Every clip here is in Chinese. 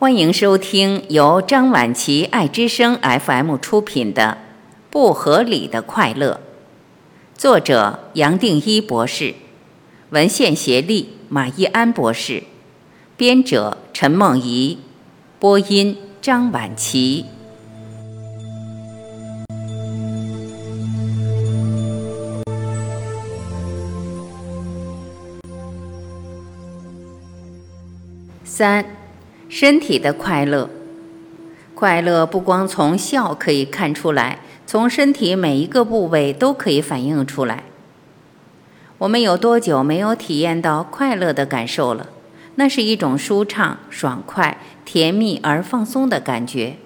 欢迎收听由张晚琪爱之声 FM 出品的《不合理的快乐》，作者杨定一博士，文献协力马一安博士，编者陈梦怡，播音张晚琪。三。身体的快乐，快乐不光从笑可以看出来，从身体每一个部位都可以反映出来。我们有多久没有体验到快乐的感受了？那是一种舒畅、爽快、甜蜜而放松的感觉。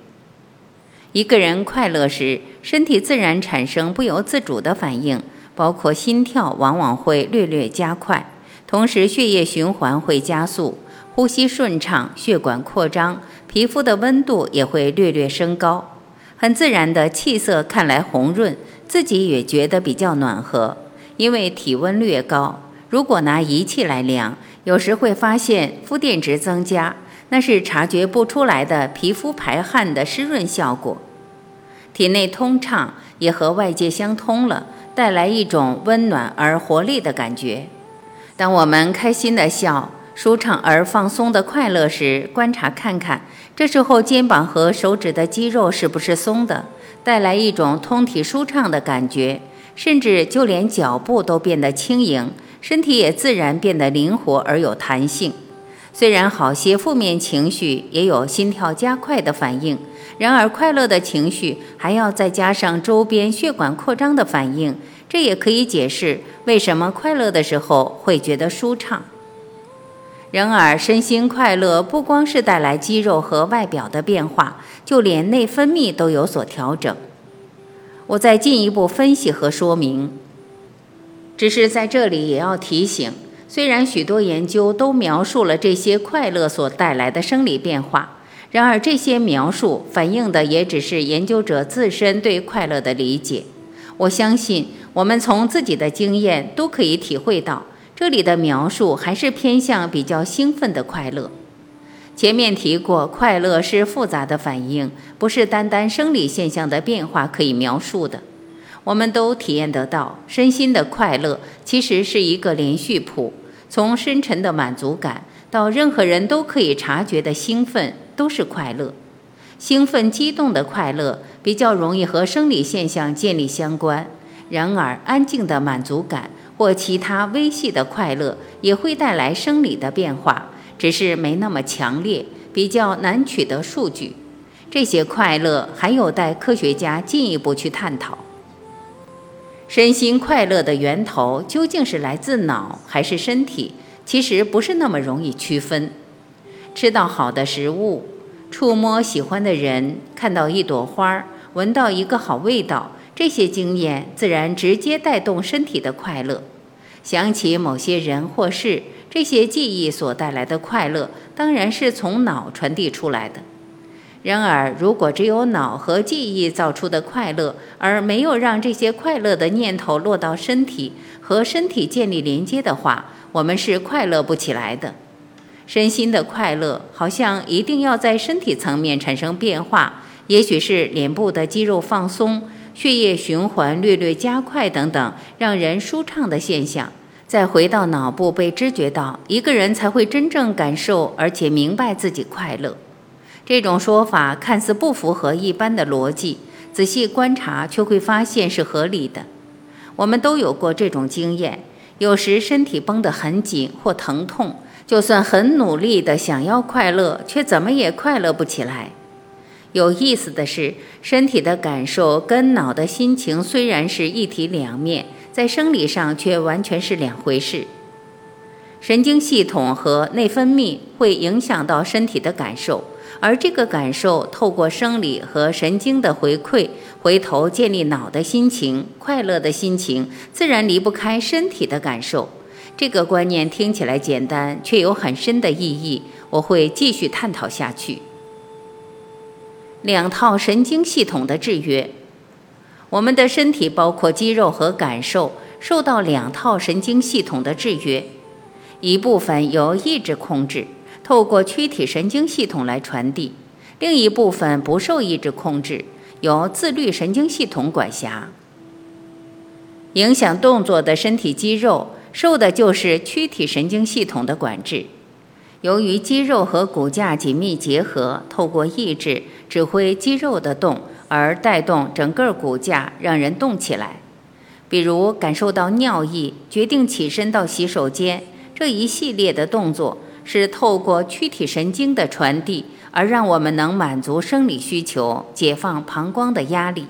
一个人快乐时，身体自然产生不由自主的反应，包括心跳往往会略略加快，同时血液循环会加速。呼吸顺畅，血管扩张，皮肤的温度也会略略升高，很自然的气色看来红润，自己也觉得比较暖和。因为体温略高，如果拿仪器来量，有时会发现肤电值增加，那是察觉不出来的皮肤排汗的湿润效果。体内通畅，也和外界相通了，带来一种温暖而活力的感觉。当我们开心的笑。舒畅而放松的快乐时，观察看看，这时候肩膀和手指的肌肉是不是松的，带来一种通体舒畅的感觉，甚至就连脚步都变得轻盈，身体也自然变得灵活而有弹性。虽然好些负面情绪也有心跳加快的反应，然而快乐的情绪还要再加上周边血管扩张的反应，这也可以解释为什么快乐的时候会觉得舒畅。然而，身心快乐不光是带来肌肉和外表的变化，就连内分泌都有所调整。我再进一步分析和说明。只是在这里也要提醒：虽然许多研究都描述了这些快乐所带来的生理变化，然而这些描述反映的也只是研究者自身对快乐的理解。我相信，我们从自己的经验都可以体会到。这里的描述还是偏向比较兴奋的快乐。前面提过，快乐是复杂的反应，不是单单生理现象的变化可以描述的。我们都体验得到，身心的快乐其实是一个连续谱，从深沉的满足感到任何人都可以察觉的兴奋，都是快乐。兴奋激动的快乐比较容易和生理现象建立相关，然而安静的满足感。或其他微细的快乐也会带来生理的变化，只是没那么强烈，比较难取得数据。这些快乐还有待科学家进一步去探讨。身心快乐的源头究竟是来自脑还是身体？其实不是那么容易区分。吃到好的食物，触摸喜欢的人，看到一朵花，闻到一个好味道，这些经验自然直接带动身体的快乐。想起某些人或事，这些记忆所带来的快乐，当然是从脑传递出来的。然而，如果只有脑和记忆造出的快乐，而没有让这些快乐的念头落到身体和身体建立连接的话，我们是快乐不起来的。身心的快乐，好像一定要在身体层面产生变化，也许是脸部的肌肉放松。血液循环略略加快等等，让人舒畅的现象，再回到脑部被知觉到，一个人才会真正感受，而且明白自己快乐。这种说法看似不符合一般的逻辑，仔细观察却会发现是合理的。我们都有过这种经验，有时身体绷得很紧或疼痛，就算很努力的想要快乐，却怎么也快乐不起来。有意思的是，身体的感受跟脑的心情虽然是一体两面，在生理上却完全是两回事。神经系统和内分泌会影响到身体的感受，而这个感受透过生理和神经的回馈，回头建立脑的心情，快乐的心情自然离不开身体的感受。这个观念听起来简单，却有很深的意义。我会继续探讨下去。两套神经系统的制约，我们的身体包括肌肉和感受，受到两套神经系统的制约。一部分由意志控制，透过躯体神经系统来传递；另一部分不受意志控制，由自律神经系统管辖。影响动作的身体肌肉受的就是躯体神经系统的管制。由于肌肉和骨架紧密结合，透过意志指挥肌肉的动，而带动整个骨架让人动起来。比如感受到尿意，决定起身到洗手间，这一系列的动作是透过躯体神经的传递，而让我们能满足生理需求，解放膀胱的压力。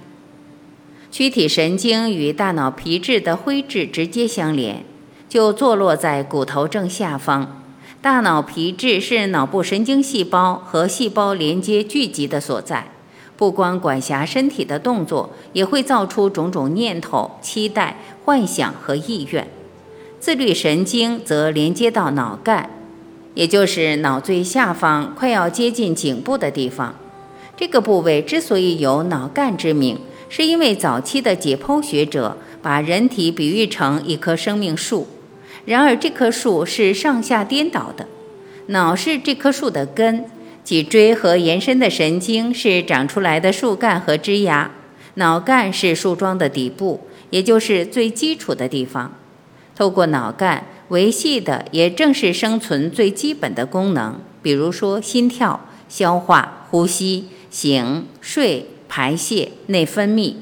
躯体神经与大脑皮质的灰质直接相连，就坐落在骨头正下方。大脑皮质是脑部神经细胞和细胞连接聚集的所在，不光管辖身体的动作，也会造出种种念头、期待、幻想和意愿。自律神经则连接到脑干，也就是脑最下方快要接近颈部的地方。这个部位之所以有脑干之名。是因为早期的解剖学者把人体比喻成一棵生命树，然而这棵树是上下颠倒的。脑是这棵树的根，脊椎和延伸的神经是长出来的树干和枝芽，脑干是树桩的底部，也就是最基础的地方。透过脑干维系的也正是生存最基本的功能，比如说心跳、消化、呼吸、醒、睡。排泄、内分泌，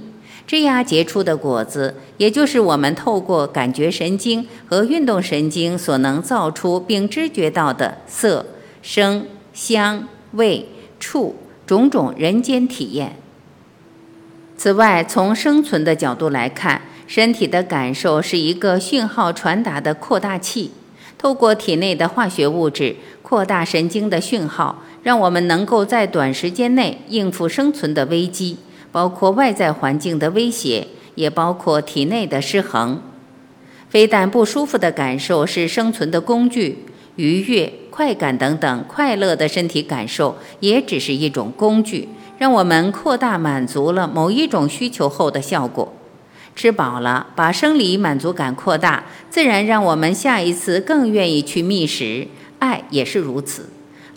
枝芽结出的果子，也就是我们透过感觉神经和运动神经所能造出并知觉到的色、声、香、味、触种种人间体验。此外，从生存的角度来看，身体的感受是一个讯号传达的扩大器，透过体内的化学物质扩大神经的讯号。让我们能够在短时间内应付生存的危机，包括外在环境的威胁，也包括体内的失衡。非但不舒服的感受是生存的工具，愉悦、快感等等快乐的身体感受也只是一种工具，让我们扩大满足了某一种需求后的效果。吃饱了，把生理满足感扩大，自然让我们下一次更愿意去觅食。爱也是如此。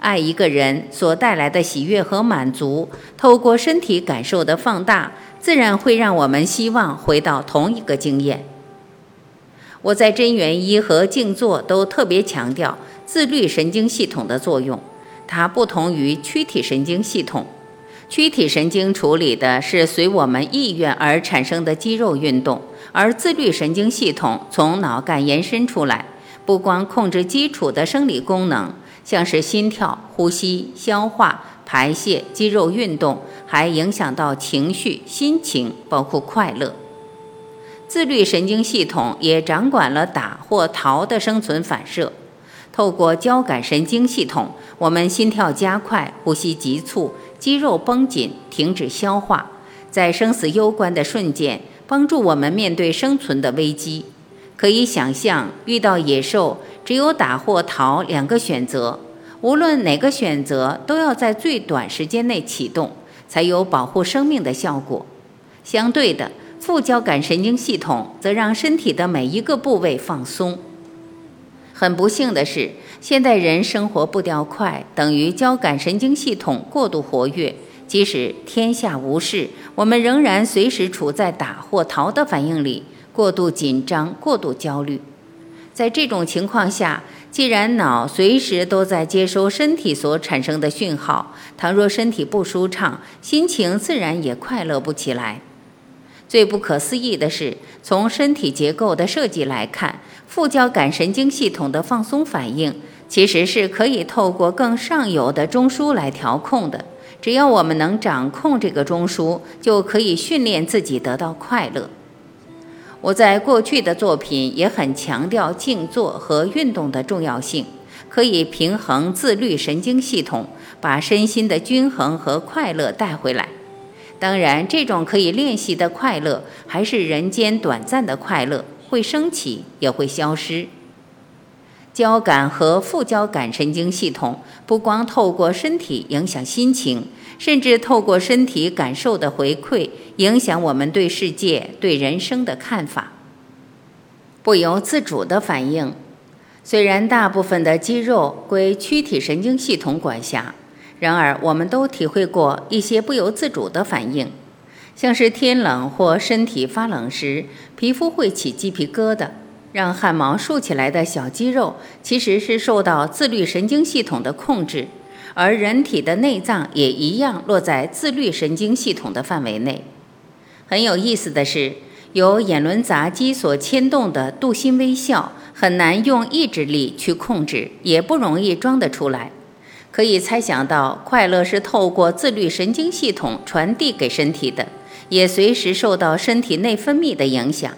爱一个人所带来的喜悦和满足，透过身体感受的放大，自然会让我们希望回到同一个经验。我在真元一和静坐都特别强调自律神经系统的作用，它不同于躯体神经系统。躯体神经处理的是随我们意愿而产生的肌肉运动，而自律神经系统从脑干延伸出来，不光控制基础的生理功能。像是心跳、呼吸、消化、排泄、肌肉运动，还影响到情绪、心情，包括快乐。自律神经系统也掌管了打或逃的生存反射。透过交感神经系统，我们心跳加快、呼吸急促、肌肉绷紧、停止消化，在生死攸关的瞬间，帮助我们面对生存的危机。可以想象，遇到野兽。只有打或逃两个选择，无论哪个选择都要在最短时间内启动，才有保护生命的效果。相对的，副交感神经系统则让身体的每一个部位放松。很不幸的是，现代人生活步调快，等于交感神经系统过度活跃。即使天下无事，我们仍然随时处在打或逃的反应里，过度紧张，过度焦虑。在这种情况下，既然脑随时都在接收身体所产生的讯号，倘若身体不舒畅，心情自然也快乐不起来。最不可思议的是，从身体结构的设计来看，副交感神经系统的放松反应其实是可以透过更上游的中枢来调控的。只要我们能掌控这个中枢，就可以训练自己得到快乐。我在过去的作品也很强调静坐和运动的重要性，可以平衡自律神经系统，把身心的均衡和快乐带回来。当然，这种可以练习的快乐还是人间短暂的快乐，会升起也会消失。交感和副交感神经系统不光透过身体影响心情。甚至透过身体感受的回馈，影响我们对世界、对人生的看法。不由自主的反应，虽然大部分的肌肉归躯体神经系统管辖，然而我们都体会过一些不由自主的反应，像是天冷或身体发冷时，皮肤会起鸡皮疙瘩，让汗毛竖起来的小肌肉，其实是受到自律神经系统的控制，而人体的内脏也一样落在自律神经系统的范围内。很有意思的是，由眼轮匝肌所牵动的度心微笑。很难用意志力去控制，也不容易装得出来。可以猜想到，快乐是透过自律神经系统传递给身体的，也随时受到身体内分泌的影响。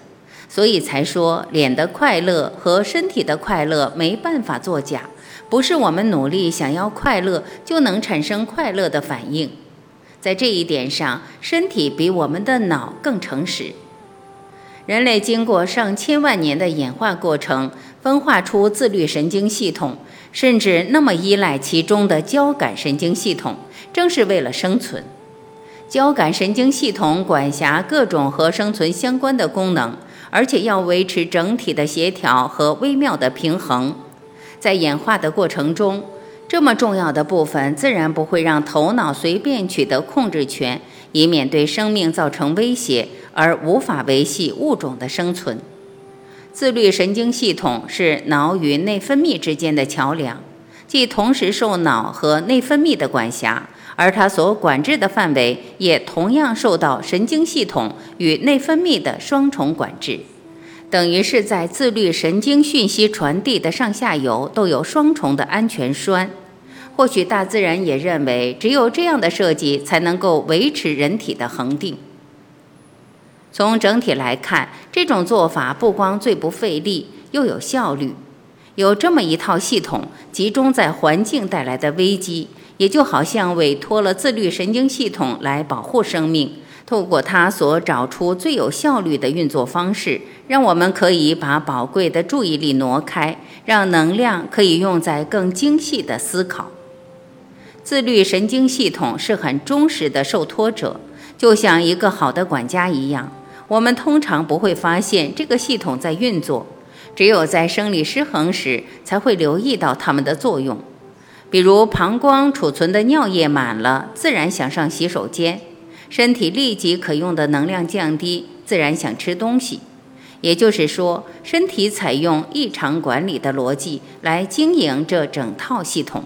所以才说，脸的快乐和身体的快乐没办法作假，不是我们努力想要快乐就能产生快乐的反应。在这一点上，身体比我们的脑更诚实。人类经过上千万年的演化过程，分化出自律神经系统，甚至那么依赖其中的交感神经系统，正是为了生存。交感神经系统管辖各种和生存相关的功能，而且要维持整体的协调和微妙的平衡。在演化的过程中，这么重要的部分自然不会让头脑随便取得控制权，以免对生命造成威胁。而无法维系物种的生存。自律神经系统是脑与内分泌之间的桥梁，既同时受脑和内分泌的管辖，而它所管制的范围也同样受到神经系统与内分泌的双重管制，等于是在自律神经讯息传递的上下游都有双重的安全栓。或许大自然也认为，只有这样的设计才能够维持人体的恒定。从整体来看，这种做法不光最不费力，又有效率。有这么一套系统，集中在环境带来的危机，也就好像委托了自律神经系统来保护生命。透过它所找出最有效率的运作方式，让我们可以把宝贵的注意力挪开，让能量可以用在更精细的思考。自律神经系统是很忠实的受托者，就像一个好的管家一样。我们通常不会发现这个系统在运作，只有在生理失衡时才会留意到它们的作用。比如，膀胱储存的尿液满了，自然想上洗手间；身体立即可用的能量降低，自然想吃东西。也就是说，身体采用异常管理的逻辑来经营这整套系统。